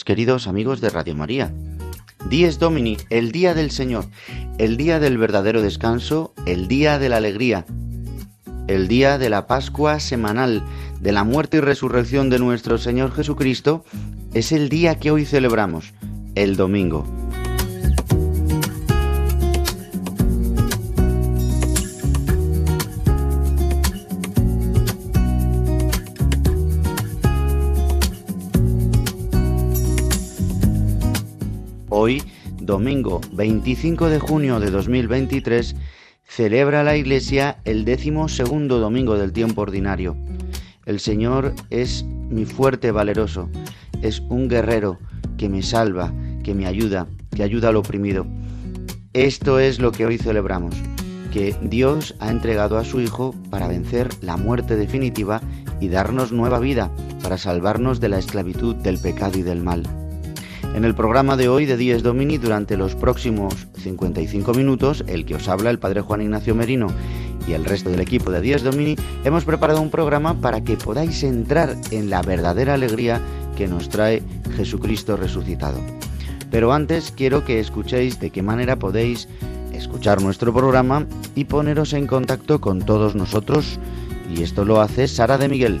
Queridos amigos de Radio María. Dies Domini, el día del Señor, el día del verdadero descanso, el día de la alegría, el día de la Pascua semanal, de la muerte y resurrección de nuestro Señor Jesucristo, es el día que hoy celebramos, el domingo. Domingo 25 de junio de 2023, celebra la Iglesia el décimo segundo domingo del tiempo ordinario. El Señor es mi fuerte valeroso, es un guerrero que me salva, que me ayuda, que ayuda al oprimido. Esto es lo que hoy celebramos, que Dios ha entregado a su Hijo para vencer la muerte definitiva y darnos nueva vida, para salvarnos de la esclavitud del pecado y del mal. En el programa de hoy de Dies Domini, durante los próximos 55 minutos, el que os habla el Padre Juan Ignacio Merino y el resto del equipo de Dies Domini, hemos preparado un programa para que podáis entrar en la verdadera alegría que nos trae Jesucristo resucitado. Pero antes quiero que escuchéis de qué manera podéis escuchar nuestro programa y poneros en contacto con todos nosotros, y esto lo hace Sara de Miguel.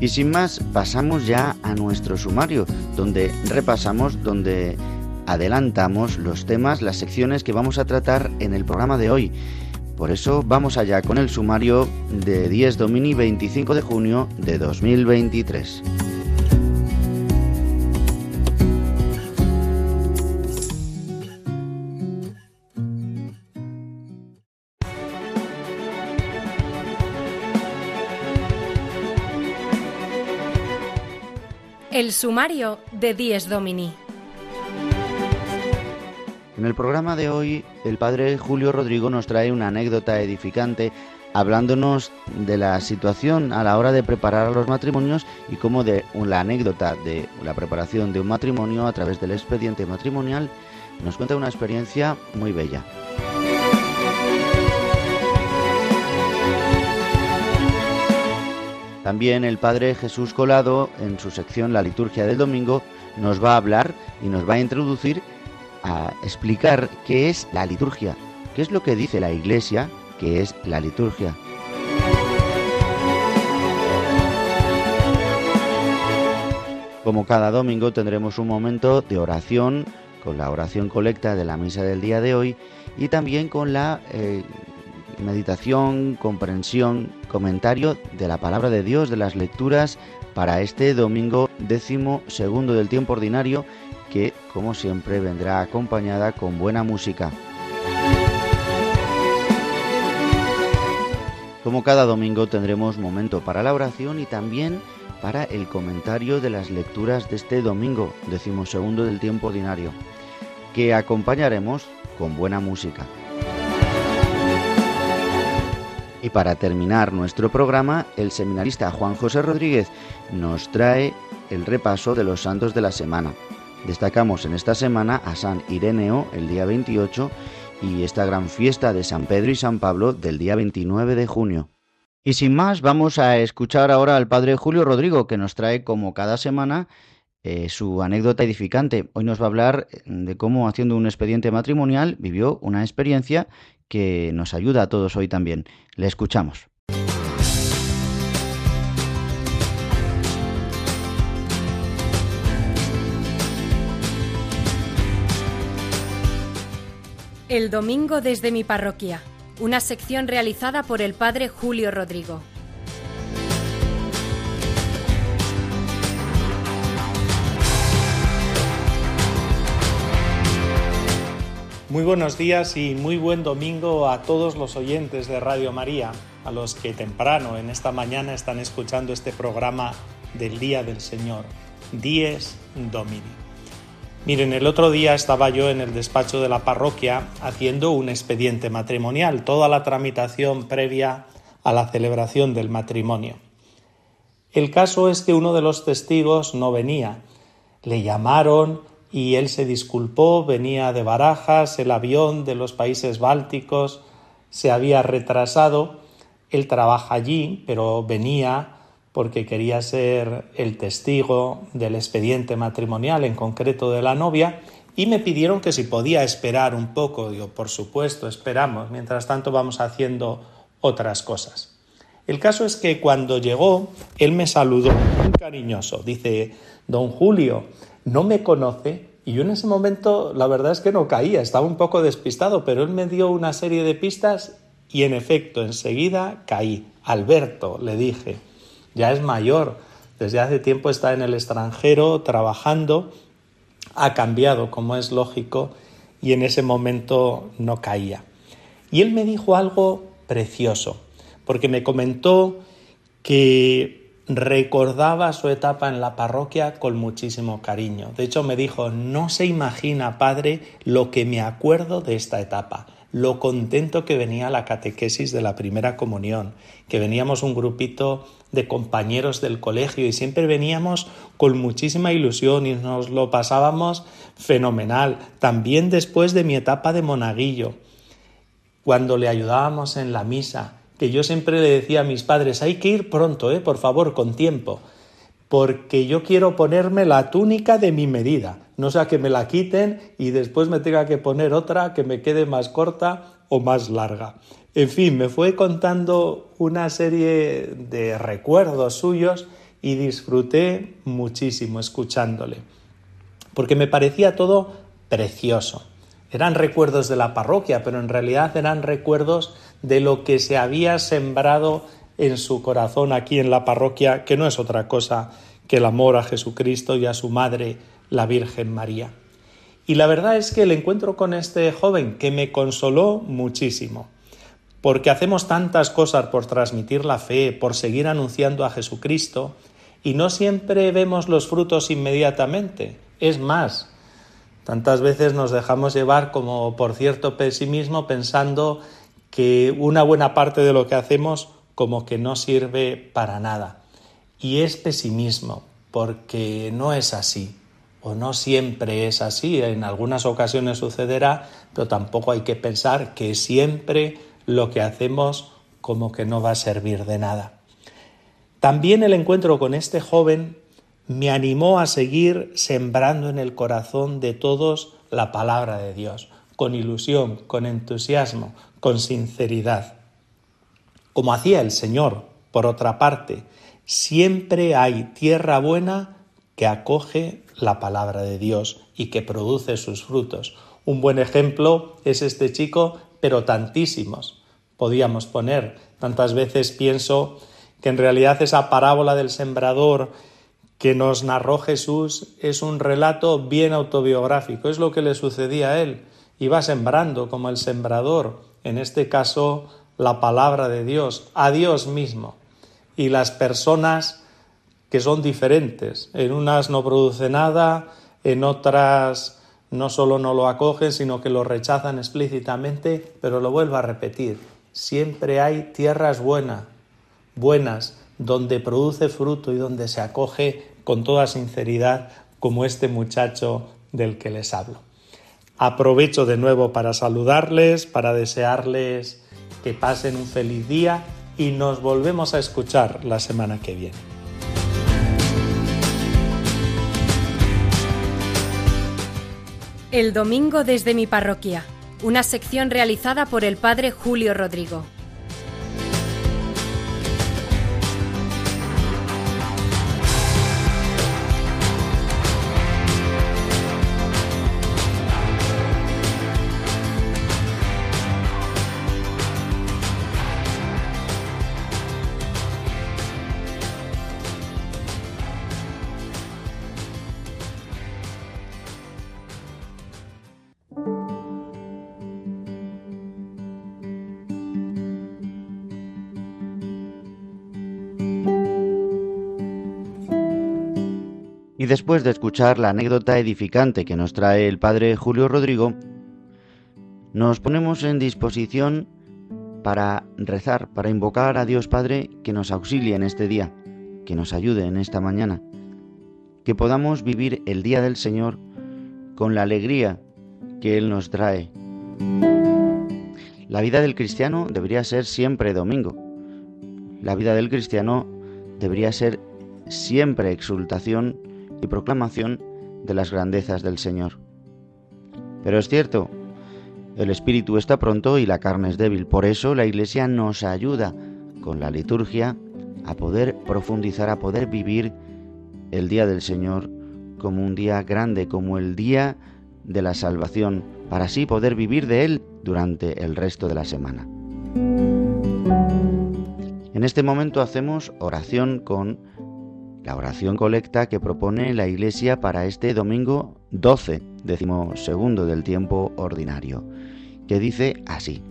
Y sin más, pasamos ya a nuestro sumario, donde repasamos, donde adelantamos los temas, las secciones que vamos a tratar en el programa de hoy. Por eso vamos allá con el sumario de 10 Domini 25 de junio de 2023. El sumario de Dies Domini. En el programa de hoy, el padre Julio Rodrigo nos trae una anécdota edificante hablándonos de la situación a la hora de preparar los matrimonios y cómo de la anécdota de la preparación de un matrimonio a través del expediente matrimonial nos cuenta una experiencia muy bella. También el Padre Jesús Colado, en su sección La Liturgia del Domingo, nos va a hablar y nos va a introducir a explicar qué es la liturgia, qué es lo que dice la Iglesia que es la liturgia. Como cada domingo tendremos un momento de oración con la oración colecta de la misa del día de hoy y también con la eh, meditación, comprensión, comentario de la palabra de Dios, de las lecturas para este domingo décimo segundo del tiempo ordinario que como siempre vendrá acompañada con buena música. Como cada domingo tendremos momento para la oración y también para el comentario de las lecturas de este domingo, decimosegundo del tiempo ordinario, que acompañaremos con buena música. Y para terminar nuestro programa, el seminarista Juan José Rodríguez nos trae el repaso de los santos de la semana. Destacamos en esta semana a San Ireneo el día 28 y esta gran fiesta de San Pedro y San Pablo del día 29 de junio. Y sin más, vamos a escuchar ahora al padre Julio Rodrigo, que nos trae como cada semana eh, su anécdota edificante. Hoy nos va a hablar de cómo haciendo un expediente matrimonial vivió una experiencia que nos ayuda a todos hoy también. Le escuchamos. El domingo desde mi parroquia una sección realizada por el padre Julio Rodrigo. Muy buenos días y muy buen domingo a todos los oyentes de Radio María, a los que temprano en esta mañana están escuchando este programa del Día del Señor, Dies Domini. Miren, el otro día estaba yo en el despacho de la parroquia haciendo un expediente matrimonial, toda la tramitación previa a la celebración del matrimonio. El caso es que uno de los testigos no venía. Le llamaron y él se disculpó, venía de Barajas, el avión de los países bálticos se había retrasado. Él trabaja allí, pero venía porque quería ser el testigo del expediente matrimonial, en concreto de la novia, y me pidieron que si podía esperar un poco. Digo, por supuesto, esperamos. Mientras tanto vamos haciendo otras cosas. El caso es que cuando llegó, él me saludó muy cariñoso. Dice, don Julio, no me conoce. Y yo en ese momento, la verdad es que no caía, estaba un poco despistado, pero él me dio una serie de pistas y en efecto, enseguida caí. Alberto, le dije, ya es mayor, desde hace tiempo está en el extranjero trabajando, ha cambiado, como es lógico, y en ese momento no caía. Y él me dijo algo precioso, porque me comentó que recordaba su etapa en la parroquia con muchísimo cariño. De hecho, me dijo, no se imagina, padre, lo que me acuerdo de esta etapa lo contento que venía la catequesis de la primera comunión, que veníamos un grupito de compañeros del colegio y siempre veníamos con muchísima ilusión y nos lo pasábamos fenomenal. También después de mi etapa de monaguillo, cuando le ayudábamos en la misa, que yo siempre le decía a mis padres, hay que ir pronto, ¿eh? por favor, con tiempo porque yo quiero ponerme la túnica de mi medida, no sea que me la quiten y después me tenga que poner otra que me quede más corta o más larga. En fin, me fue contando una serie de recuerdos suyos y disfruté muchísimo escuchándole, porque me parecía todo precioso. Eran recuerdos de la parroquia, pero en realidad eran recuerdos de lo que se había sembrado en su corazón aquí en la parroquia, que no es otra cosa que el amor a Jesucristo y a su madre, la Virgen María. Y la verdad es que el encuentro con este joven que me consoló muchísimo, porque hacemos tantas cosas por transmitir la fe, por seguir anunciando a Jesucristo, y no siempre vemos los frutos inmediatamente. Es más, tantas veces nos dejamos llevar como por cierto pesimismo pensando que una buena parte de lo que hacemos como que no sirve para nada. Y es pesimismo, porque no es así, o no siempre es así, en algunas ocasiones sucederá, pero tampoco hay que pensar que siempre lo que hacemos como que no va a servir de nada. También el encuentro con este joven me animó a seguir sembrando en el corazón de todos la palabra de Dios, con ilusión, con entusiasmo, con sinceridad. Como hacía el Señor, por otra parte, siempre hay tierra buena que acoge la palabra de Dios y que produce sus frutos. Un buen ejemplo es este chico, pero tantísimos podíamos poner. Tantas veces pienso que en realidad esa parábola del sembrador que nos narró Jesús es un relato bien autobiográfico, es lo que le sucedía a él. Iba sembrando como el sembrador, en este caso la palabra de Dios, a Dios mismo. Y las personas que son diferentes, en unas no produce nada, en otras no solo no lo acogen, sino que lo rechazan explícitamente, pero lo vuelvo a repetir, siempre hay tierras buenas, buenas, donde produce fruto y donde se acoge con toda sinceridad, como este muchacho del que les hablo. Aprovecho de nuevo para saludarles, para desearles que pasen un feliz día y nos volvemos a escuchar la semana que viene. El domingo desde mi parroquia, una sección realizada por el padre Julio Rodrigo. Y después de escuchar la anécdota edificante que nos trae el padre Julio Rodrigo, nos ponemos en disposición para rezar, para invocar a Dios Padre que nos auxilie en este día, que nos ayude en esta mañana, que podamos vivir el día del Señor con la alegría que Él nos trae. La vida del cristiano debería ser siempre domingo. La vida del cristiano debería ser siempre exultación y proclamación de las grandezas del Señor. Pero es cierto, el espíritu está pronto y la carne es débil. Por eso la Iglesia nos ayuda con la liturgia a poder profundizar, a poder vivir el día del Señor como un día grande, como el día de la salvación, para así poder vivir de Él durante el resto de la semana. En este momento hacemos oración con la oración colecta que propone la Iglesia para este domingo 12, décimo segundo del tiempo ordinario, que dice así.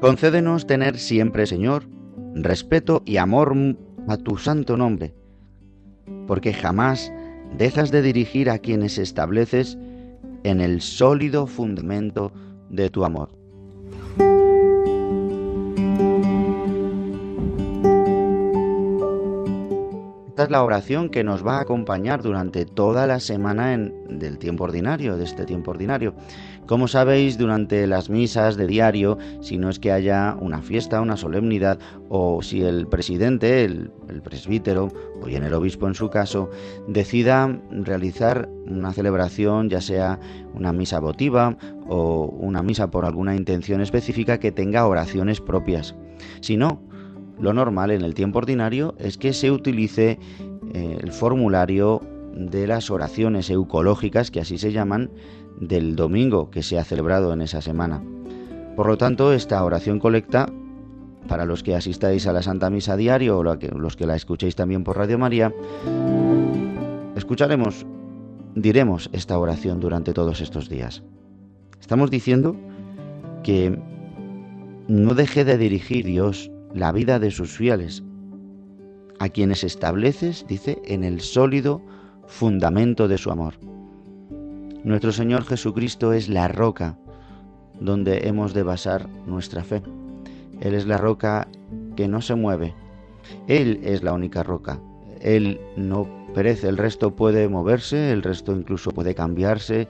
Concédenos tener siempre, Señor, respeto y amor a tu santo nombre, porque jamás dejas de dirigir a quienes estableces en el sólido fundamento de tu amor. Esta es la oración que nos va a acompañar durante toda la semana del tiempo ordinario, de este tiempo ordinario. Como sabéis, durante las misas de diario, si no es que haya una fiesta, una solemnidad, o si el presidente, el, el presbítero, o bien el obispo en su caso, decida realizar una celebración, ya sea una misa votiva o una misa por alguna intención específica que tenga oraciones propias. Si no, lo normal en el tiempo ordinario es que se utilice eh, el formulario de las oraciones eucológicas, que así se llaman, del domingo que se ha celebrado en esa semana. Por lo tanto, esta oración colecta, para los que asistáis a la Santa Misa diario o los que la escuchéis también por Radio María, escucharemos, diremos esta oración durante todos estos días. Estamos diciendo que no deje de dirigir Dios la vida de sus fieles, a quienes estableces, dice, en el sólido fundamento de su amor. Nuestro Señor Jesucristo es la roca donde hemos de basar nuestra fe. Él es la roca que no se mueve. Él es la única roca. Él no perece, el resto puede moverse, el resto incluso puede cambiarse.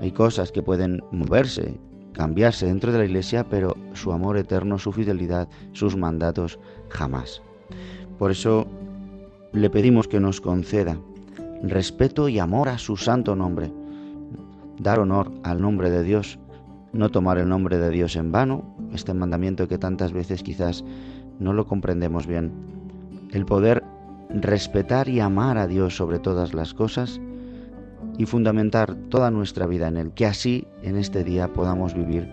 Hay cosas que pueden moverse, cambiarse dentro de la Iglesia, pero su amor eterno, su fidelidad, sus mandatos jamás. Por eso le pedimos que nos conceda respeto y amor a su santo nombre, dar honor al nombre de Dios, no tomar el nombre de Dios en vano, este mandamiento que tantas veces quizás no lo comprendemos bien, el poder respetar y amar a Dios sobre todas las cosas y fundamentar toda nuestra vida en Él, que así en este día podamos vivir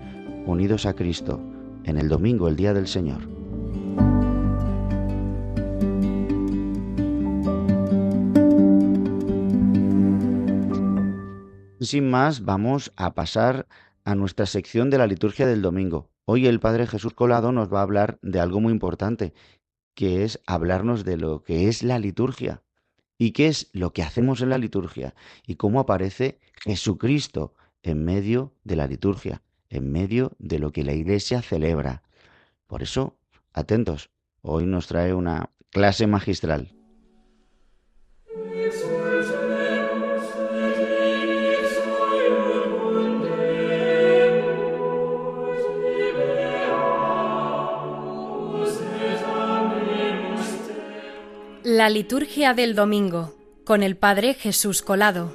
unidos a Cristo en el domingo, el día del Señor. Sin más, vamos a pasar a nuestra sección de la liturgia del domingo. Hoy el Padre Jesús Colado nos va a hablar de algo muy importante, que es hablarnos de lo que es la liturgia y qué es lo que hacemos en la liturgia y cómo aparece Jesucristo en medio de la liturgia, en medio de lo que la Iglesia celebra. Por eso, atentos, hoy nos trae una clase magistral. La liturgia del domingo con el Padre Jesús Colado.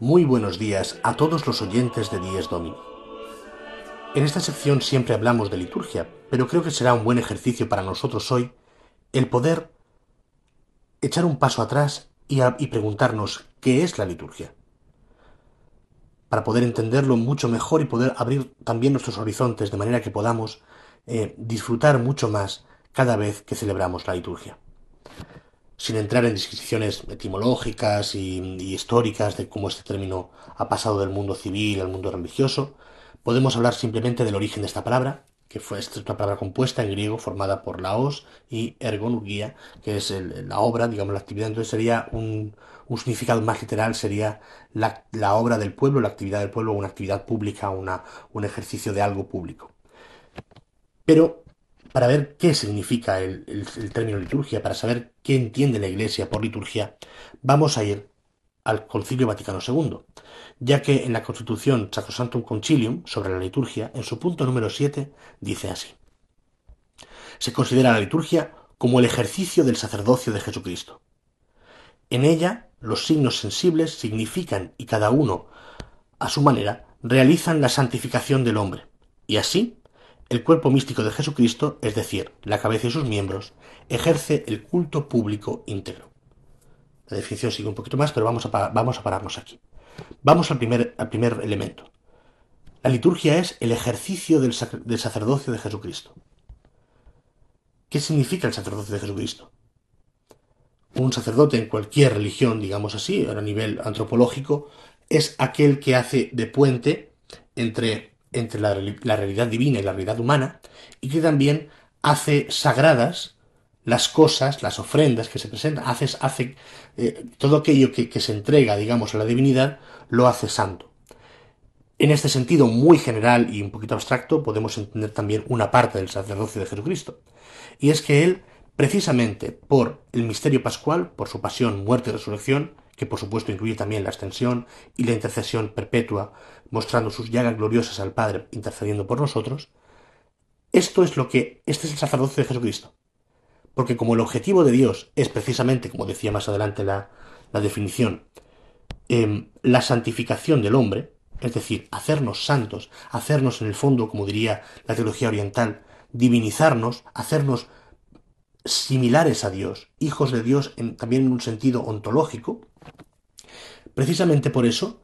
Muy buenos días a todos los oyentes de Dies Domini. En esta sección siempre hablamos de liturgia, pero creo que será un buen ejercicio para nosotros hoy el poder echar un paso atrás y, preguntarnos qué es la liturgia. Para poder entenderlo mucho mejor y poder abrir también nuestros horizontes de manera que podamos eh, disfrutar mucho más cada vez que celebramos la liturgia. Sin entrar en descripciones etimológicas y, y históricas de cómo este término ha pasado del mundo civil al mundo religioso, podemos hablar simplemente del origen de esta palabra que fue una palabra compuesta en griego formada por laos y ergonurgia, que es la obra, digamos, la actividad. Entonces sería un, significado más literal, sería la, obra del pueblo, la actividad del pueblo, una actividad pública, una, un ejercicio de algo público. Pero para ver qué significa el, el término liturgia, para saber qué entiende la Iglesia por liturgia, vamos a ir al Concilio Vaticano II, ya que en la Constitución Sacrosanctum Concilium sobre la liturgia, en su punto número 7, dice así. Se considera la liturgia como el ejercicio del sacerdocio de Jesucristo. En ella, los signos sensibles significan y cada uno, a su manera, realizan la santificación del hombre, y así, el cuerpo místico de Jesucristo, es decir, la cabeza y sus miembros, ejerce el culto público íntegro. La definición sigue un poquito más, pero vamos a, vamos a pararnos aquí. Vamos al primer, al primer elemento. La liturgia es el ejercicio del, del sacerdocio de Jesucristo. ¿Qué significa el sacerdocio de Jesucristo? Un sacerdote en cualquier religión, digamos así, a nivel antropológico, es aquel que hace de puente entre, entre la, la, realidad divina y la realidad humana y que también hace sagradas las cosas, las ofrendas que se presentan, haces, hace eh, todo aquello que, se entrega, digamos, a la divinidad, lo hace santo. En este sentido muy general y un poquito abstracto, podemos entender también una parte del sacerdocio de Jesucristo. Y es que Él, precisamente por el misterio pascual, por su pasión, muerte y resurrección, que por supuesto incluye también la extensión y la intercesión perpetua, mostrando sus llagas gloriosas al Padre intercediendo por nosotros, esto es lo que, este es el sacerdocio de Jesucristo. Porque como el objetivo de Dios es precisamente, como decía más adelante la, definición, em, la santificación del hombre, es decir, hacernos santos, hacernos en el fondo, como diría la teología oriental, divinizarnos, hacernos similares a Dios, hijos de Dios también en un sentido ontológico, precisamente por eso,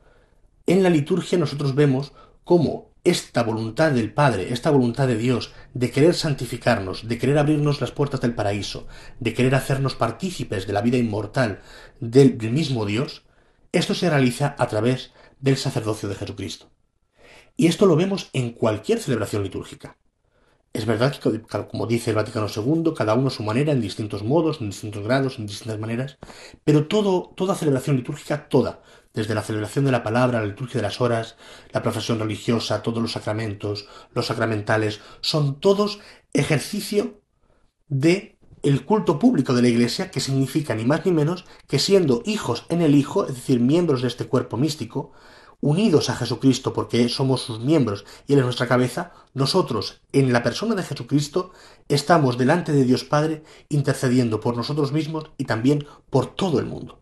en la liturgia nosotros vemos cómo esta voluntad del Padre, esta voluntad de Dios, de querer santificarnos, de querer abrirnos las puertas del paraíso, de querer hacernos partícipes de la vida inmortal del, mismo Dios, esto se realiza a través del sacerdocio de Jesucristo. Y esto lo vemos en cualquier celebración litúrgica. Es verdad que, como dice el Vaticano II, cada uno a su manera, en distintos modos, en distintos grados, en distintas maneras, pero toda celebración litúrgica, toda, desde la celebración de la palabra, la liturgia de las horas, la profesión religiosa, todos los sacramentos, los sacramentales, son todos ejercicio de el culto público de la Iglesia, que significa ni más ni menos que siendo hijos en el Hijo, es decir, miembros de este cuerpo místico, unidos a Jesucristo porque somos sus miembros y Él es nuestra cabeza, nosotros, en la persona de Jesucristo, estamos delante de Dios Padre intercediendo por nosotros mismos y también por todo el mundo.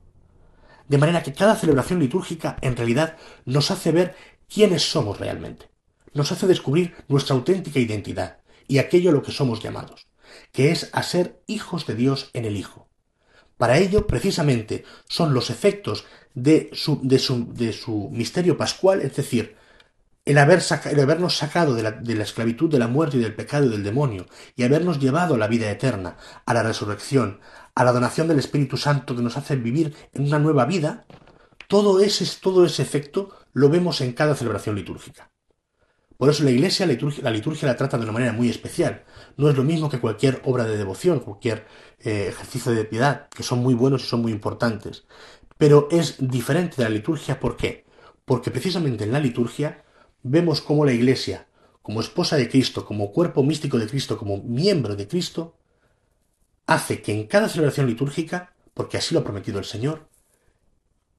De manera que cada celebración litúrgica en realidad nos hace ver quiénes somos realmente, nos hace descubrir nuestra auténtica identidad y aquello a lo que somos llamados, que es a ser hijos de Dios en el Hijo. Para ello, precisamente, son los efectos de su, de su, de su misterio pascual, es decir, el, haber el habernos sacado de la, de la, esclavitud, de la muerte y del pecado y del demonio, y habernos llevado a la vida eterna, a la resurrección, a la donación del Espíritu Santo que nos hace vivir en una nueva vida, todo ese, todo ese efecto lo vemos en cada celebración litúrgica. Por eso la Iglesia la liturgia, la trata de una manera muy especial. No es lo mismo que cualquier obra de devoción, cualquier eh, ejercicio de piedad, que son muy buenos y son muy importantes. Pero es diferente de la liturgia, ¿por qué? Porque precisamente en la liturgia vemos cómo la Iglesia, como esposa de Cristo, como cuerpo místico de Cristo, como miembro de Cristo, hace que en cada celebración litúrgica, porque así lo ha prometido el Señor,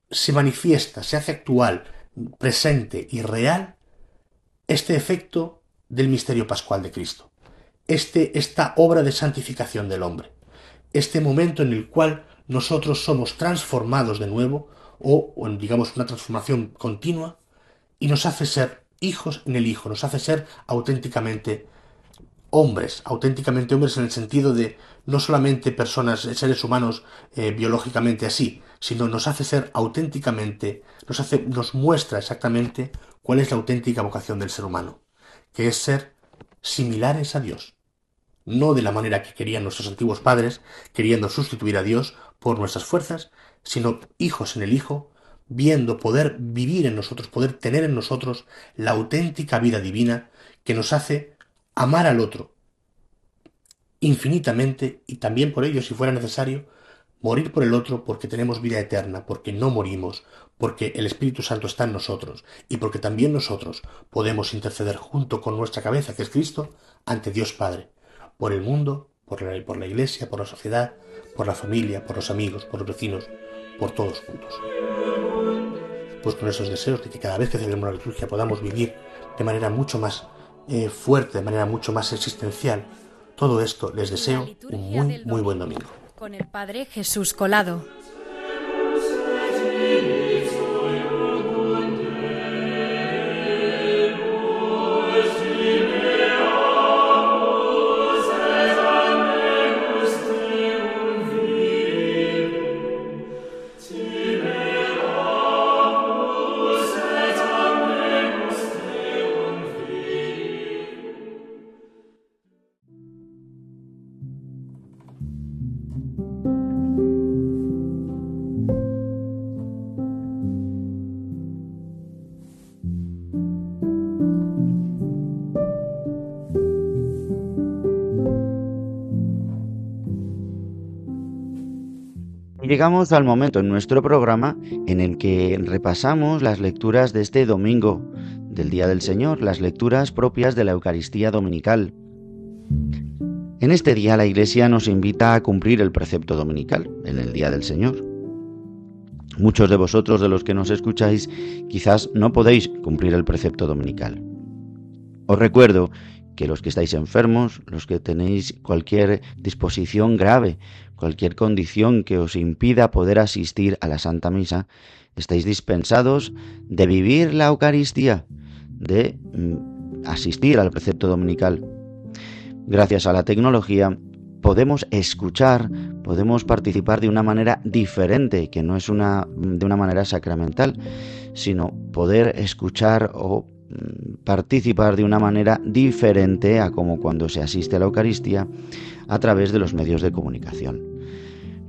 se manifiesta, se hace actual, presente y real este efecto del misterio pascual de Cristo, este, esta obra de santificación del hombre, este momento en el cual nosotros somos transformados de nuevo, o, digamos una transformación continua, y nos hace ser hijos en el Hijo, nos hace ser auténticamente hombres, auténticamente hombres en el sentido de no solamente personas, seres humanos eh, biológicamente así, sino nos hace ser auténticamente, nos hace, nos muestra exactamente cuál es la auténtica vocación del ser humano, que es ser similares a Dios, no de la manera que querían nuestros antiguos padres, queriendo sustituir a Dios por nuestras fuerzas, sino hijos en el Hijo, viendo poder vivir en nosotros, poder tener en nosotros la auténtica vida divina que nos hace amar al otro infinitamente y también por ello, si fuera necesario, morir por el otro porque tenemos vida eterna, porque no morimos, porque el Espíritu Santo está en nosotros y porque también nosotros podemos interceder junto con nuestra cabeza, que es Cristo, ante Dios Padre, por el mundo, por la, por la Iglesia, por la sociedad, por la familia, por los amigos, por los vecinos, por todos juntos. Pues con esos deseos de que cada vez que celebremos la liturgia podamos vivir de manera mucho más eh, fuerte, de manera mucho más existencial, todo esto les deseo un muy, muy buen domingo. Con el Padre Jesús Colado. Llegamos al momento en nuestro programa en el que repasamos las lecturas de este domingo del Día del Señor, las lecturas propias de la Eucaristía Dominical. En este día la Iglesia nos invita a cumplir el precepto dominical, en el Día del Señor. Muchos de vosotros de los que nos escucháis quizás no podéis cumplir el precepto dominical. Os recuerdo que los que estáis enfermos, los que tenéis cualquier disposición grave, cualquier condición que os impida poder asistir a la Santa Misa, estáis dispensados de vivir la Eucaristía, de mm, asistir al precepto dominical. Gracias a la tecnología podemos escuchar, podemos participar de una manera diferente, que no es una de una manera sacramental, sino poder escuchar o participar de una manera diferente a como cuando se asiste a la Eucaristía a través de los medios de comunicación.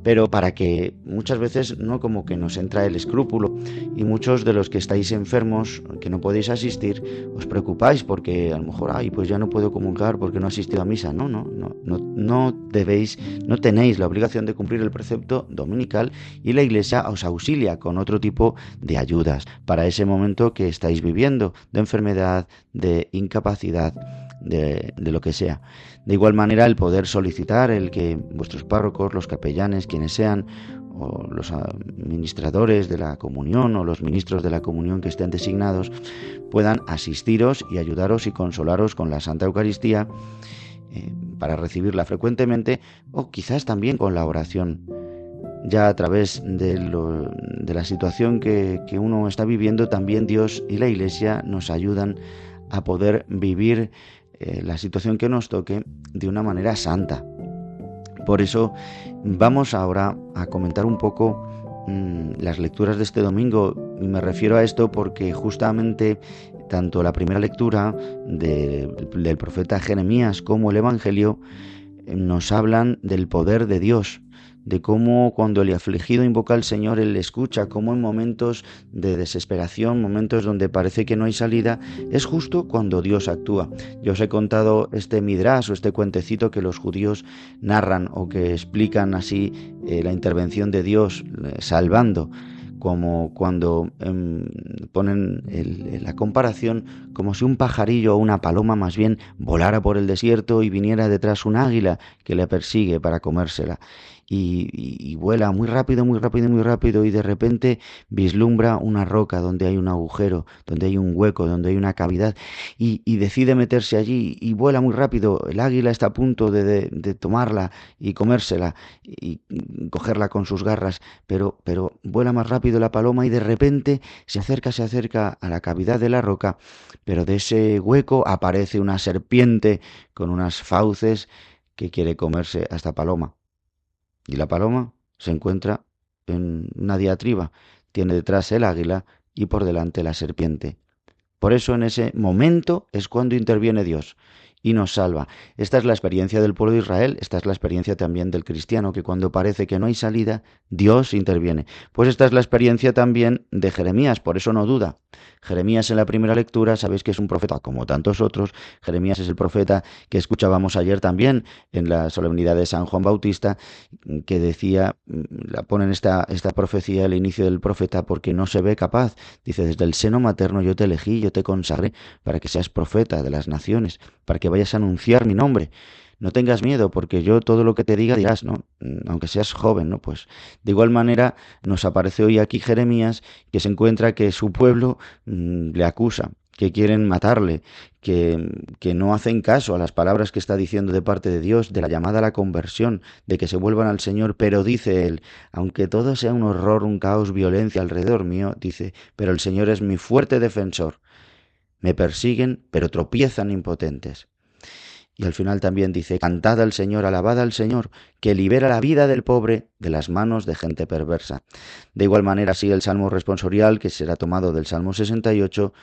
Pero para que muchas veces no como que nos entra el escrúpulo y muchos de los que estáis enfermos, que no podéis asistir, os preocupáis porque a lo mejor, ay, pues ya no puedo comulgar porque no he a misa. No, no, no, no, no debéis, no tenéis la obligación de cumplir el precepto dominical y la Iglesia os auxilia con otro tipo de ayudas para ese momento que estáis viviendo de enfermedad, de incapacidad de, lo que sea. De igual manera, el poder solicitar el que vuestros párrocos, los capellanes, quienes sean, o los administradores de la comunión o los ministros de la comunión que estén designados, puedan asistiros y ayudaros y consolaros con la Santa Eucaristía eh, para recibirla frecuentemente o quizás también con la oración. Ya a través de, la situación que uno está viviendo, también Dios y la Iglesia nos ayudan a poder vivir eh, la situación que nos toque de una manera santa. Por eso vamos ahora a comentar un poco mm, las lecturas de este domingo. Y me refiero a esto porque justamente tanto la primera lectura del profeta Jeremías como el Evangelio eh, nos hablan del poder de Dios de cómo cuando el afligido invoca al Señor, Él le escucha, cómo en momentos de desesperación, momentos donde parece que no hay salida, es justo cuando Dios actúa. Yo os he contado este midrash o este cuentecito que los judíos narran o que explican así eh, la intervención de Dios eh, salvando como cuando em, ponen la comparación como si un pajarillo o una paloma más bien volara por el desierto y viniera detrás un águila que le persigue para comérsela y, vuela muy rápido, muy rápido, muy rápido y de repente vislumbra una roca donde hay un agujero, donde hay un hueco, donde hay una cavidad y, decide meterse allí y vuela muy rápido. El águila está a punto de, tomarla y comérsela y cogerla con sus garras, pero, pero vuela más rápido la paloma y de repente se acerca, se acerca a la cavidad de la roca, pero de ese hueco aparece una serpiente con unas fauces que quiere comerse a esta paloma. Y la paloma se encuentra en una diatriba. Tiene detrás el águila y por delante la serpiente. Por eso en ese momento es cuando interviene Dios y nos salva. Esta es la experiencia del pueblo de Israel, esta es la experiencia también del cristiano, que cuando parece que no hay salida, Dios interviene. Pues esta es la experiencia también de Jeremías, por eso no duda. Jeremías en la primera lectura, sabéis que es un profeta como tantos otros. Jeremías es el profeta que escuchábamos ayer también en la solemnidad de San Juan Bautista, que decía, la ponen esta, esta profecía al inicio del profeta porque no se ve capaz. Dice, desde el seno materno yo te elegí, yo te consagré para que seas profeta de las naciones, para que vayas a anunciar mi nombre no tengas miedo, porque yo todo lo que te diga dirás, ¿no? Mm, aunque seas joven, ¿no? Pues de igual manera nos aparece hoy aquí Jeremías, que se encuentra que su pueblo mm, le acusa, que quieren matarle, que, que, no hacen caso a las palabras que está diciendo de parte de Dios, de la llamada a la conversión, de que se vuelvan al Señor, pero dice él, aunque todo sea un horror, un caos, violencia alrededor mío, dice, pero el Señor es mi fuerte defensor. Me persiguen, pero tropiezan impotentes. Y al final también dice, cantad al Señor, alabad al Señor, que libera la vida del pobre de las manos de gente perversa. De igual manera sigue el Salmo responsorial, que será tomado del Salmo 68,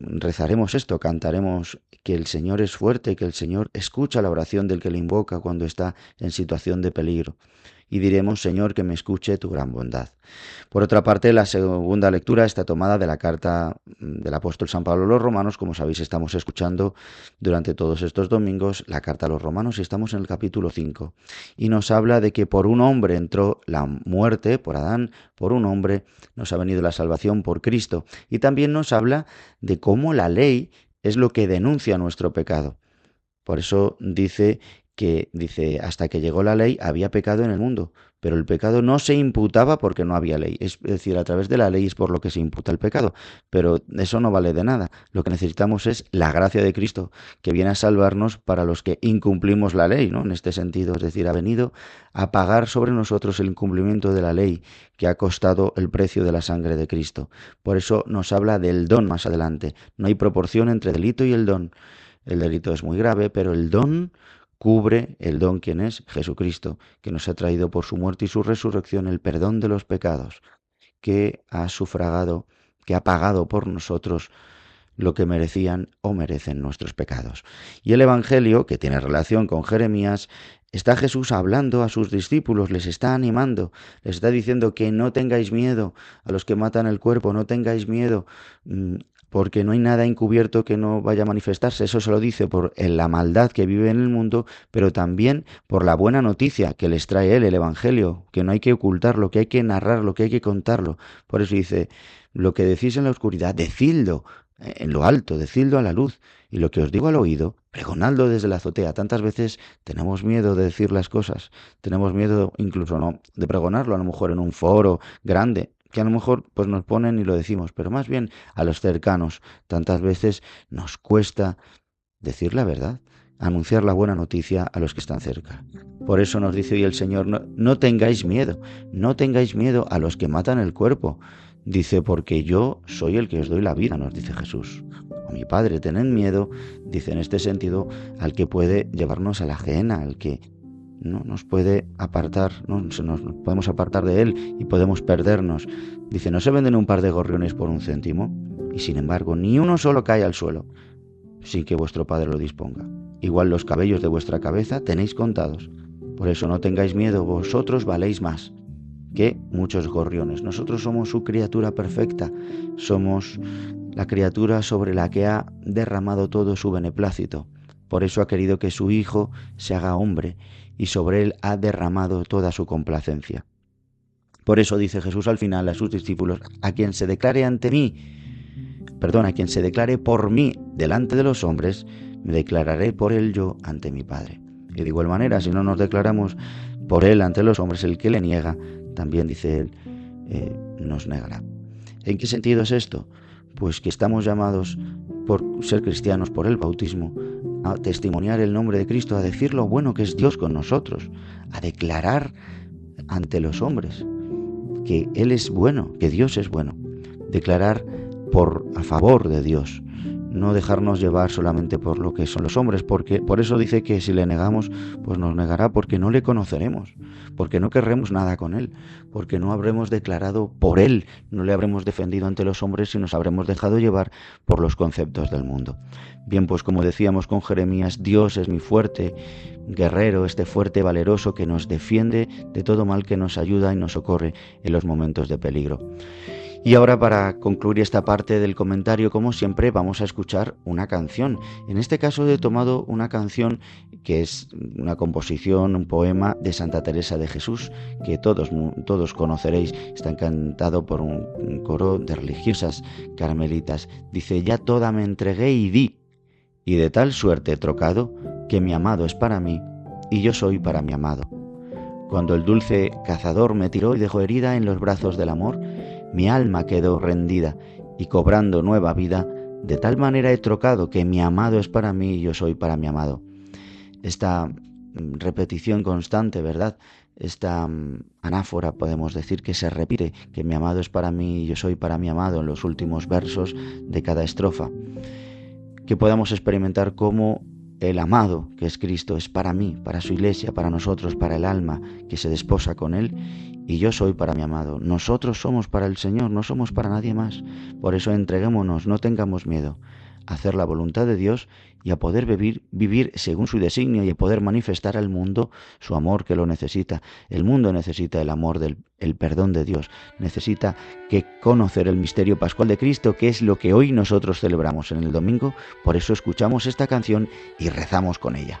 rezaremos esto, cantaremos que el Señor es fuerte, que el Señor escucha la oración del que le invoca cuando está en situación de peligro y diremos, Señor, que me escuche tu gran bondad. Por otra parte, la segunda lectura está tomada de la carta del apóstol San Pablo a los romanos, como sabéis, estamos escuchando durante todos estos domingos la carta a los romanos y estamos en el capítulo 5. Y nos habla de que por un hombre entró la muerte, por Adán, por un hombre nos ha venido la salvación por Cristo. Y también nos habla de cómo la ley es lo que denuncia nuestro pecado. Por eso dice que dice, hasta que llegó la ley había pecado en el mundo, pero el pecado no se imputaba porque no había ley. Es decir, a través de la ley es por lo que se imputa el pecado, pero eso no vale de nada. Lo que necesitamos es la gracia de Cristo, que viene a salvarnos para los que incumplimos la ley, ¿no? En este sentido, es decir, ha venido a pagar sobre nosotros el incumplimiento de la ley que ha costado el precio de la sangre de Cristo. Por eso nos habla del don más adelante. No hay proporción entre delito y el don. El delito es muy grave, pero el don cubre el don quien es Jesucristo, que nos ha traído por su muerte y su resurrección el perdón de los pecados, que ha sufragado, que ha pagado por nosotros lo que merecían o merecen nuestros pecados. Y el Evangelio, que tiene relación con Jeremías, Está Jesús hablando a sus discípulos, les está animando, les está diciendo que no tengáis miedo a los que matan el cuerpo, no tengáis miedo mm, porque no hay nada encubierto que no vaya a manifestarse. Eso se lo dice por la maldad que vive en el mundo, pero también por la buena noticia que les trae él, el Evangelio, que no hay que ocultarlo, que hay que narrarlo, que hay que contarlo. Por eso dice, lo que decís en la oscuridad, decidlo en lo alto, decidlo a la luz. Y lo que os digo al oído, pregonadlo desde la azotea. Tantas veces tenemos miedo de decir las cosas, tenemos miedo incluso no de pregonarlo, a lo mejor en un foro grande, que a lo mejor pues nos ponen y lo decimos, pero más bien a los cercanos. Tantas veces nos cuesta decir la verdad, anunciar la buena noticia a los que están cerca. Por eso nos dice hoy el Señor, no, no tengáis miedo, no tengáis miedo a los que matan el cuerpo. Dice, porque yo soy el que os doy la vida, nos dice Jesús mi Padre, tened miedo, dice en este sentido, al que puede llevarnos a la ajena, al que no nos puede apartar, no nos podemos apartar de él y podemos perdernos. Dice, no se venden un par de gorriones por un céntimo, y sin embargo, ni uno solo cae al suelo, sin que vuestro Padre lo disponga. Igual los cabellos de vuestra cabeza tenéis contados. Por eso no tengáis miedo, vosotros valéis más que muchos gorriones. Nosotros somos su criatura perfecta, somos la criatura sobre la que ha derramado todo su beneplácito. Por eso ha querido que su Hijo se haga hombre y sobre él ha derramado toda su complacencia. Por eso dice Jesús al final a sus discípulos, a quien se declare ante mí, perdón, a quien se declare por mí delante de los hombres, me declararé por él yo ante mi Padre. Y de igual manera, si no nos declaramos por él ante los hombres, el que le niega, también dice él, eh, nos negará. ¿En qué sentido es esto? pues que estamos llamados por ser cristianos, por el bautismo, a testimoniar el nombre de Cristo, a decir lo bueno que es Dios con nosotros, a declarar ante los hombres que Él es bueno, que Dios es bueno, declarar por a favor de Dios, no dejarnos llevar solamente por lo que son los hombres, porque por eso dice que si le negamos, pues nos negará porque no le conoceremos, porque no querremos nada con él, porque no habremos declarado por él, no le habremos defendido ante los hombres y nos habremos dejado llevar por los conceptos del mundo. Bien, pues como decíamos con Jeremías, Dios es mi fuerte guerrero, este fuerte valeroso que nos defiende de todo mal, que nos ayuda y nos socorre en los momentos de peligro. Y ahora para concluir esta parte del comentario, como siempre, vamos a escuchar una canción. En este caso he tomado una canción que es una composición, un poema de Santa Teresa de Jesús, que todos, todos conoceréis. Está encantado por un coro de religiosas carmelitas. Dice, ya toda me entregué y di, y de tal suerte he trocado, que mi amado es para mí, y yo soy para mi amado. Cuando el dulce cazador me tiró y dejó herida en los brazos del amor, mi alma quedó rendida y cobrando nueva vida, de tal manera he trocado que mi amado es para mí y yo soy para mi amado. Esta mm, repetición constante, ¿verdad? Esta mm, anáfora podemos decir que se repite, que mi amado es para mí y yo soy para mi amado en los últimos versos de cada estrofa. Que podamos experimentar cómo el amado, que es Cristo, es para mí, para su iglesia, para nosotros, para el alma que se desposa con Él, y yo soy para mi amado. Nosotros somos para el Señor, no somos para nadie más. Por eso entreguémonos, no tengamos miedo hacer la voluntad de Dios y a poder vivir, vivir según su designio y a poder manifestar al mundo su amor que lo necesita. El mundo necesita el amor del el perdón de Dios, necesita que conocer el misterio pascual de Cristo, que es lo que hoy nosotros celebramos en el domingo. Por eso escuchamos esta canción y rezamos con ella.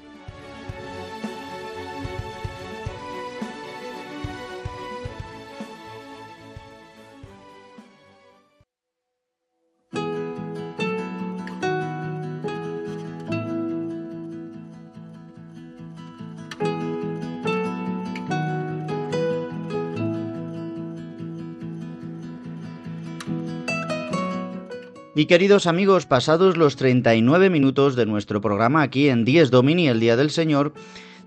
Y queridos amigos, pasados los 39 minutos de nuestro programa aquí en Dies Domini, el Día del Señor,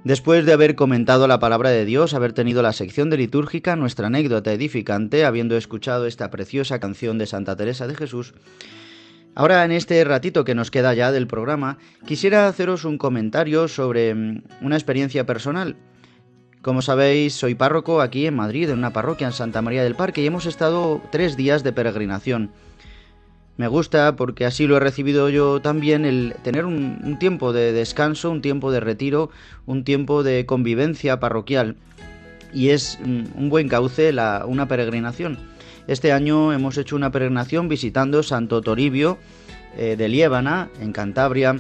después de haber comentado la palabra de Dios, haber tenido la sección de litúrgica, nuestra anécdota edificante, habiendo escuchado esta preciosa canción de Santa Teresa de Jesús, Ahora, en este ratito que nos queda ya del programa, quisiera haceros un comentario sobre mm, una experiencia personal. Como sabéis, soy párroco aquí en Madrid, en una parroquia en Santa María del Parque, y hemos estado tres días de peregrinación. Me gusta porque así lo he recibido yo también el tener un, tiempo de descanso, un tiempo de retiro, un tiempo de convivencia parroquial. Y es mm, un buen cauce la, una peregrinación. Este año hemos hecho una peregrinación visitando Santo Toribio eh, de Liébana, en Cantabria,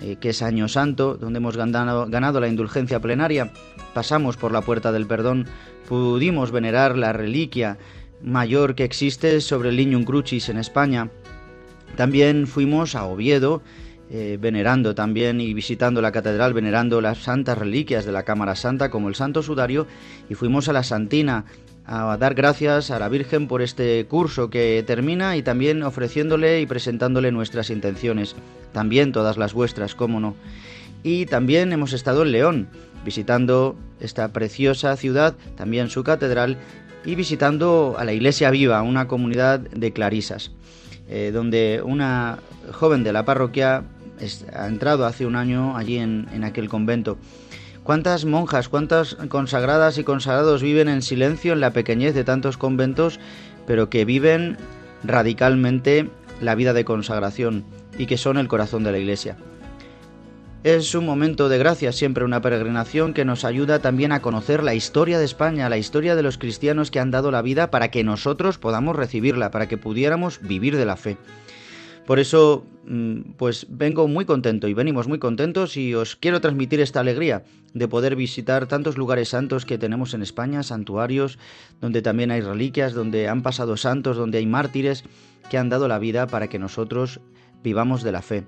eh, que es Año Santo, donde hemos ganado, ganado la indulgencia plenaria. Pasamos por la Puerta del Perdón, pudimos venerar la reliquia mayor que existe sobre el Lignum Crucis en España. También fuimos a Oviedo, eh, venerando también y visitando la catedral, venerando las santas reliquias de la Cámara Santa como el Santo Sudario, y fuimos a la Santina a dar gracias a la Virgen por este curso que termina y también ofreciéndole y presentándole nuestras intenciones, también todas las vuestras, cómo no. Y también hemos estado en León, visitando esta preciosa ciudad, también su catedral, y visitando a la Iglesia Viva, una comunidad de clarisas, eh, donde una joven de la parroquia ha entrado hace un año allí en, en aquel convento. ¿Cuántas monjas, cuántas consagradas y consagrados viven en silencio en la pequeñez de tantos conventos, pero que viven radicalmente la vida de consagración y que son el corazón de la Iglesia? Es un momento de gracia, siempre una peregrinación que nos ayuda también a conocer la historia de España, la historia de los cristianos que han dado la vida para que nosotros podamos recibirla, para que pudiéramos vivir de la fe. Por eso, mm, pues vengo muy contento y venimos muy contentos y os quiero transmitir esta alegría de poder visitar tantos lugares santos que tenemos en España, santuarios, donde también hay reliquias, donde han pasado santos, donde hay mártires que han dado la vida para que nosotros vivamos de la fe.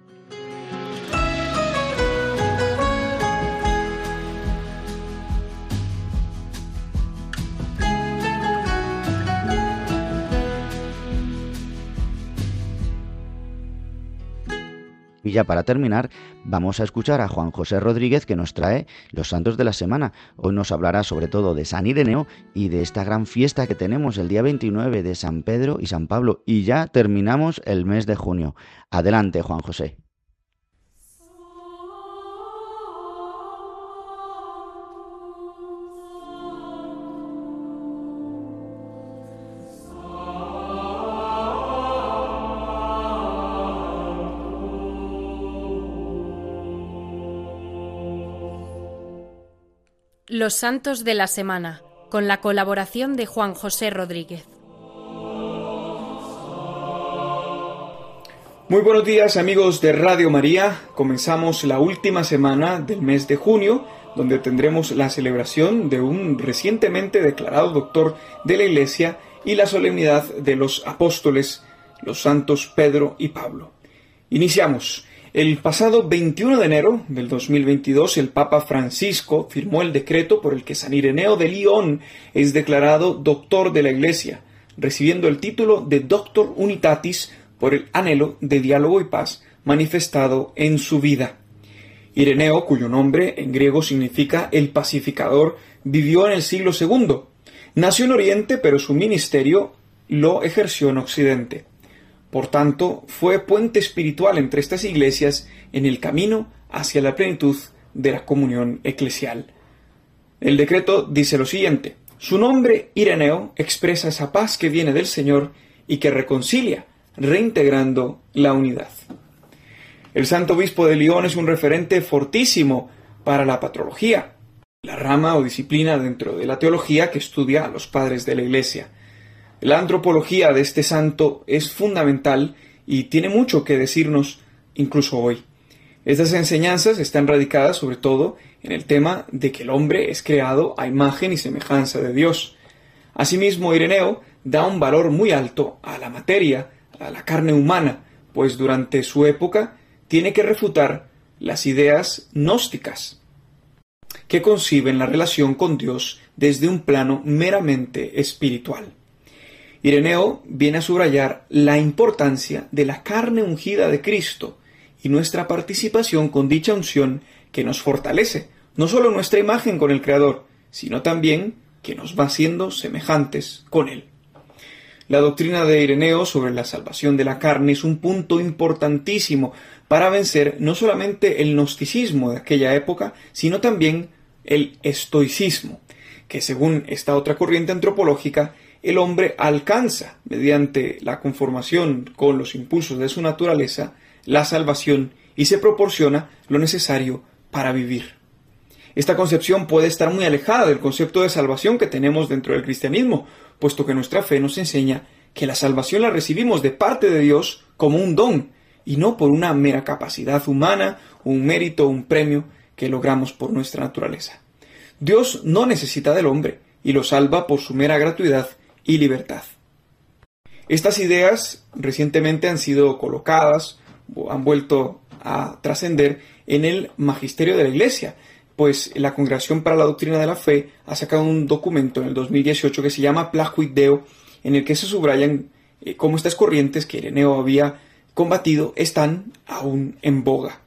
Y ya para terminar, vamos a escuchar a Juan José Rodríguez que nos trae los santos de la semana. Hoy nos hablará sobre todo de San Ireneo y de esta gran fiesta que tenemos el día 29 de San Pedro y San Pablo. Y ya terminamos el mes de junio. Adelante, Juan José. Los Santos de la Semana, con la colaboración de Juan José Rodríguez. Muy buenos días amigos de Radio María. Comenzamos la última semana del mes de junio, donde tendremos la celebración de un recientemente declarado doctor de la Iglesia y la solemnidad de los apóstoles los santos Pedro y Pablo. Iniciamos. El pasado 21 de enero del 2022, el Papa Francisco firmó el decreto por el que San Ireneo de León es declarado doctor de la Iglesia, recibiendo el título de Doctor Unitatis por el anhelo de diálogo y paz manifestado en su vida. Ireneo, cuyo nombre en griego significa el pacificador, vivió en el siglo II. Nació en Oriente, pero su ministerio lo ejerció en Occidente. Por tanto, fue puente espiritual entre estas iglesias en el camino hacia la plenitud de la comunión eclesial. El decreto dice lo siguiente, su nombre, Ireneo, expresa esa paz que viene del Señor y que reconcilia, reintegrando la unidad. El santo obispo de León es un referente fortísimo para la patrología, la rama o disciplina dentro de la teología que estudia a los padres de la Iglesia. La antropología de este santo es fundamental y tiene mucho que decirnos incluso hoy. Estas enseñanzas están radicadas sobre todo en el tema de que el hombre es creado a imagen y semejanza de Dios. Asimismo, Ireneo da un valor muy alto a la materia, a la carne humana, pues durante su época tiene que refutar las ideas gnósticas que conciben la relación con Dios desde un plano meramente espiritual. Ireneo viene a subrayar la importancia de la carne ungida de Cristo y nuestra participación con dicha unción que nos fortalece, no solo nuestra imagen con el Creador, sino también que nos va haciendo semejantes con Él. La doctrina de Ireneo sobre la salvación de la carne es un punto importantísimo para vencer no solamente el gnosticismo de aquella época, sino también el estoicismo, que según esta otra corriente antropológica el hombre alcanza, mediante la conformación con los impulsos de su naturaleza, la salvación y se proporciona lo necesario para vivir. Esta concepción puede estar muy alejada del concepto de salvación que tenemos dentro del cristianismo, puesto que nuestra fe nos enseña que la salvación la recibimos de parte de Dios como un don, y no por una mera capacidad humana, un mérito, un premio que logramos por nuestra naturaleza. Dios no necesita del hombre y lo salva por su mera gratuidad y libertad. Estas ideas recientemente han sido colocadas o han vuelto a trascender en el magisterio de la Iglesia, pues la Congregación para la Doctrina de la Fe ha sacado un documento en el 2018 que se llama Placuit Deo, en el que se subrayan eh, cómo estas corrientes que Ireneo había combatido están aún en boga.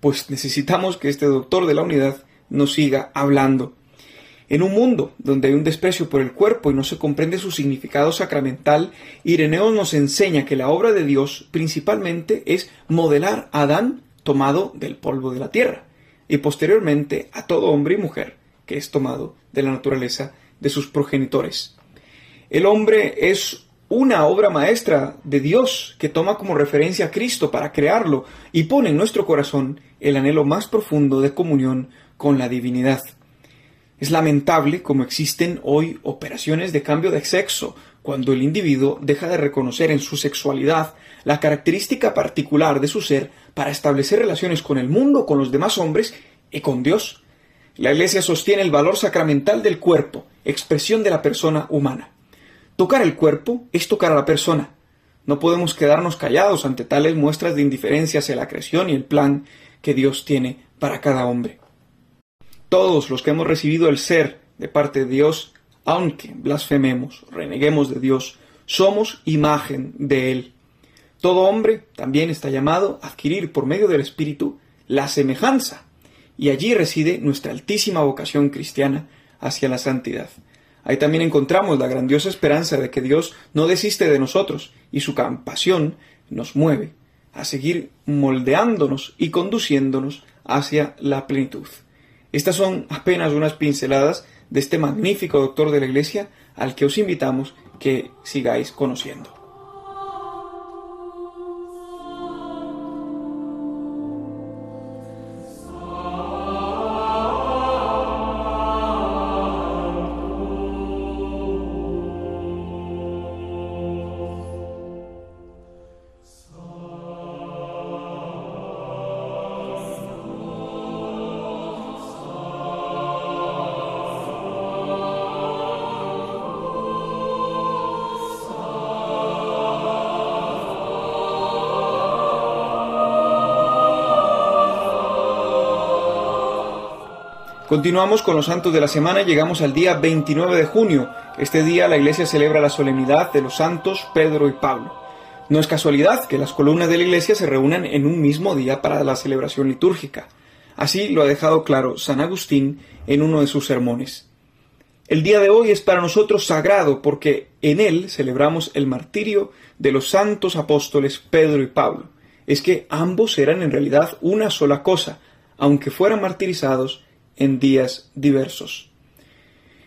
Pues necesitamos que este doctor de la unidad nos siga hablando en un mundo donde hay un desprecio por el cuerpo y no se comprende su significado sacramental, Ireneo nos enseña que la obra de Dios principalmente es modelar a Adán tomado del polvo de la tierra y posteriormente a todo hombre y mujer que es tomado de la naturaleza de sus progenitores. El hombre es una obra maestra de Dios que toma como referencia a Cristo para crearlo y pone en nuestro corazón el anhelo más profundo de comunión con la divinidad. Es lamentable como existen hoy operaciones de cambio de sexo, cuando el individuo deja de reconocer en su sexualidad la característica particular de su ser para establecer relaciones con el mundo, con los demás hombres y con Dios. La Iglesia sostiene el valor sacramental del cuerpo, expresión de la persona humana. Tocar el cuerpo es tocar a la persona. No podemos quedarnos callados ante tales muestras de indiferencia hacia la creación y el plan que Dios tiene para cada hombre todos los que hemos recibido el ser de parte de Dios, aunque blasfememos, reneguemos de Dios, somos imagen de Él. Todo hombre también está llamado a adquirir por medio del Espíritu la semejanza, y allí reside nuestra altísima vocación cristiana hacia la santidad. Ahí también encontramos la grandiosa esperanza de que Dios no desiste de nosotros y su compasión nos mueve a seguir moldeándonos y conduciéndonos hacia la plenitud. Estas son apenas unas pinceladas de este magnífico doctor de la Iglesia al que os invitamos que sigáis conociendo. Continuamos con los santos de la semana y llegamos al día 29 de junio. Este día la iglesia celebra la solemnidad de los santos Pedro y Pablo. No es casualidad que las columnas de la iglesia se reúnan en un mismo día para la celebración litúrgica. Así lo ha dejado claro San Agustín en uno de sus sermones. El día de hoy es para nosotros sagrado porque en él celebramos el martirio de los santos apóstoles Pedro y Pablo. Es que ambos eran en realidad una sola cosa, aunque fueran martirizados en días diversos.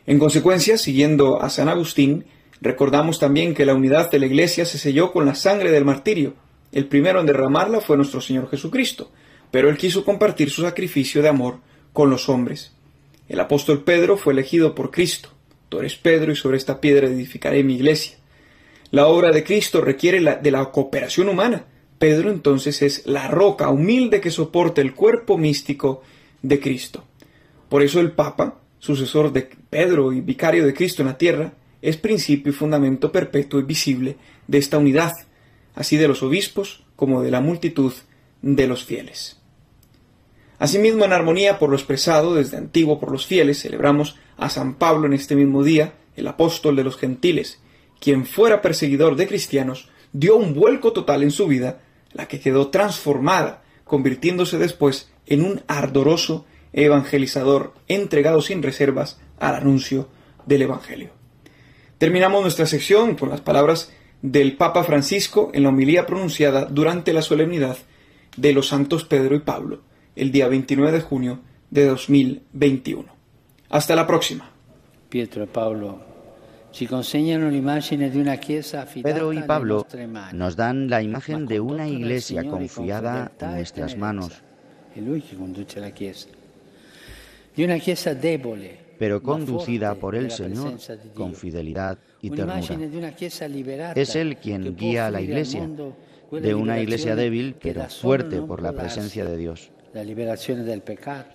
En consecuencia, siguiendo a San Agustín, recordamos también que la unidad de la Iglesia se selló con la sangre del martirio. El primero en derramarla fue nuestro Señor Jesucristo, pero él quiso compartir su sacrificio de amor con los hombres. El apóstol Pedro fue elegido por Cristo. Tú eres Pedro y sobre esta piedra edificaré mi iglesia. La obra de Cristo requiere de la cooperación humana. Pedro entonces es la roca humilde que soporta el cuerpo místico de Cristo. Por eso el Papa, sucesor de Pedro y vicario de Cristo en la tierra, es principio y fundamento perpetuo y visible de esta unidad, así de los obispos como de la multitud de los fieles. Asimismo, en armonía por lo expresado desde antiguo por los fieles, celebramos a San Pablo en este mismo día, el apóstol de los gentiles, quien fuera perseguidor de cristianos, dio un vuelco total en su vida, la que quedó transformada, convirtiéndose después en un ardoroso evangelizador entregado sin reservas al anuncio del Evangelio. Terminamos nuestra sección con las palabras del Papa Francisco en la homilía pronunciada durante la solemnidad de los santos Pedro y Pablo, el día 29 de junio de 2021. Hasta la próxima. Pietro y Pablo Pedro y Pablo nos dan la imagen de una iglesia confiada en nuestras manos pero conducida por el Señor con fidelidad y ternura. Es Él quien guía a la iglesia, de una iglesia débil pero fuerte por la presencia de Dios.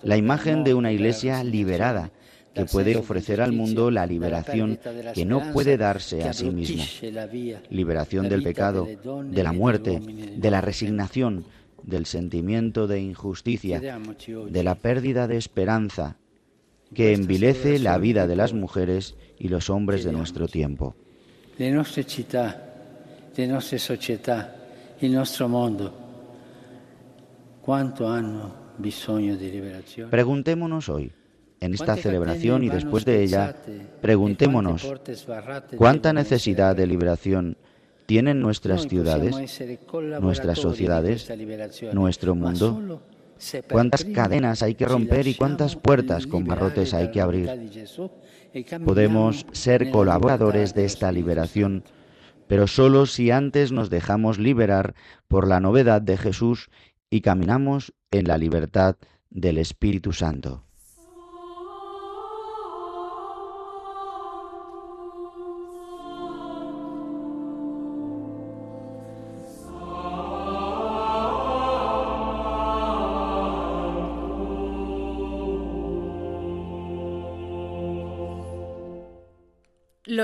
La imagen de una iglesia liberada, que puede ofrecer al mundo la liberación que no puede darse a sí mismo. Liberación del pecado, de la muerte, de la resignación, del sentimiento de injusticia, de la pérdida de esperanza, que envilece la vida de las mujeres y los hombres de nuestro tiempo. De nuestra ciudad, de nuestra sociedad, el nuestro mundo, ¿cuánto han bisogno de liberación? Preguntémonos hoy, en esta celebración y después de ella, preguntémonos cuánta necesidad de liberación tienen nuestras ciudades, nuestras sociedades, nuestro mundo. ¿Cuántas cadenas hay que romper y cuántas puertas con barrotes hay que abrir? Podemos ser colaboradores de esta liberación, pero solo si antes nos dejamos liberar por la novedad de Jesús y caminamos en la libertad del Espíritu Santo.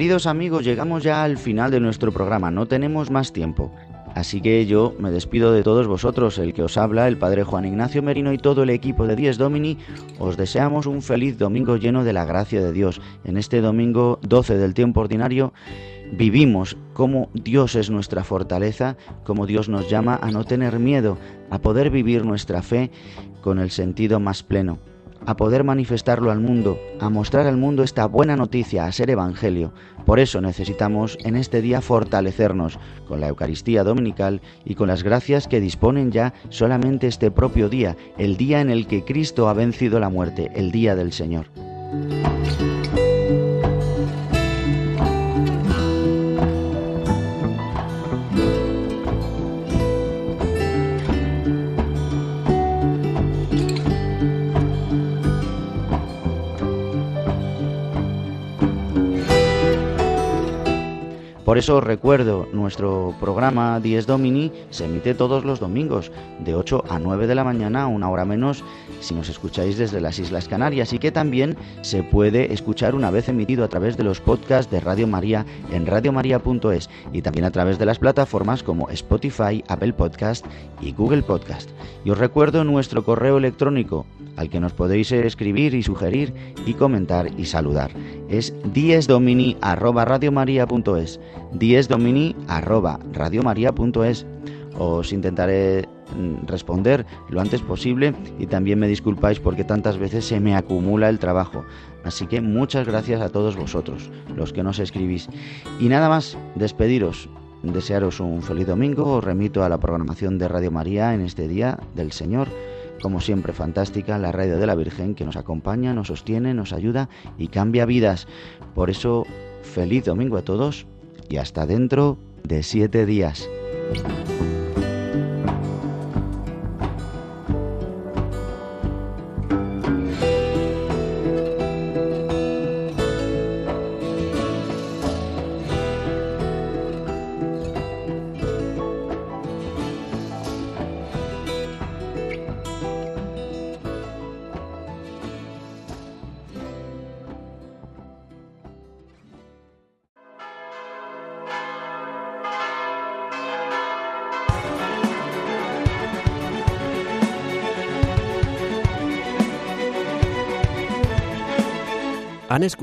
Queridos amigos, llegamos ya al final de nuestro programa, no tenemos más tiempo. Así que yo me despido de todos vosotros, el que os habla, el Padre Juan Ignacio Merino y todo el equipo de Dies Domini, os deseamos un feliz domingo lleno de la gracia de Dios. En este domingo 12 del tiempo ordinario vivimos como Dios es nuestra fortaleza, como Dios nos llama a no tener miedo, a poder vivir nuestra fe con el sentido más pleno a poder manifestarlo al mundo, a mostrar al mundo esta buena noticia, a ser evangelio. Por eso necesitamos en este día fortalecernos con la Eucaristía Dominical y con las gracias que disponen ya solamente este propio día, el día en el que Cristo ha vencido la muerte, el día del Señor. Por eso recuerdo, nuestro programa Dies Domini se emite todos los domingos, de 8 a 9 de la mañana, una hora menos si nos escucháis desde las Islas Canarias, y que también se puede escuchar una vez emitido a través de los podcasts de Radio María en radiomaria.es y también a través de las plataformas como Spotify, Apple Podcast y Google Podcast. Y os recuerdo nuestro correo electrónico al que nos podéis escribir y sugerir y comentar y saludar. Es diesdomini@radiomaria.es diesdomini.radiomaria.es. Os intentaré responder lo antes posible y también me disculpáis porque tantas veces se me acumula el trabajo. Así que muchas gracias a todos vosotros, los que nos escribís. Y nada más, despediros, desearos un feliz domingo, os remito a la programación de Radio María en este día del Señor. Como siempre, fantástica, la radio de la Virgen que nos acompaña, nos sostiene, nos ayuda y cambia vidas. Por eso, feliz domingo a todos y hasta dentro de siete días.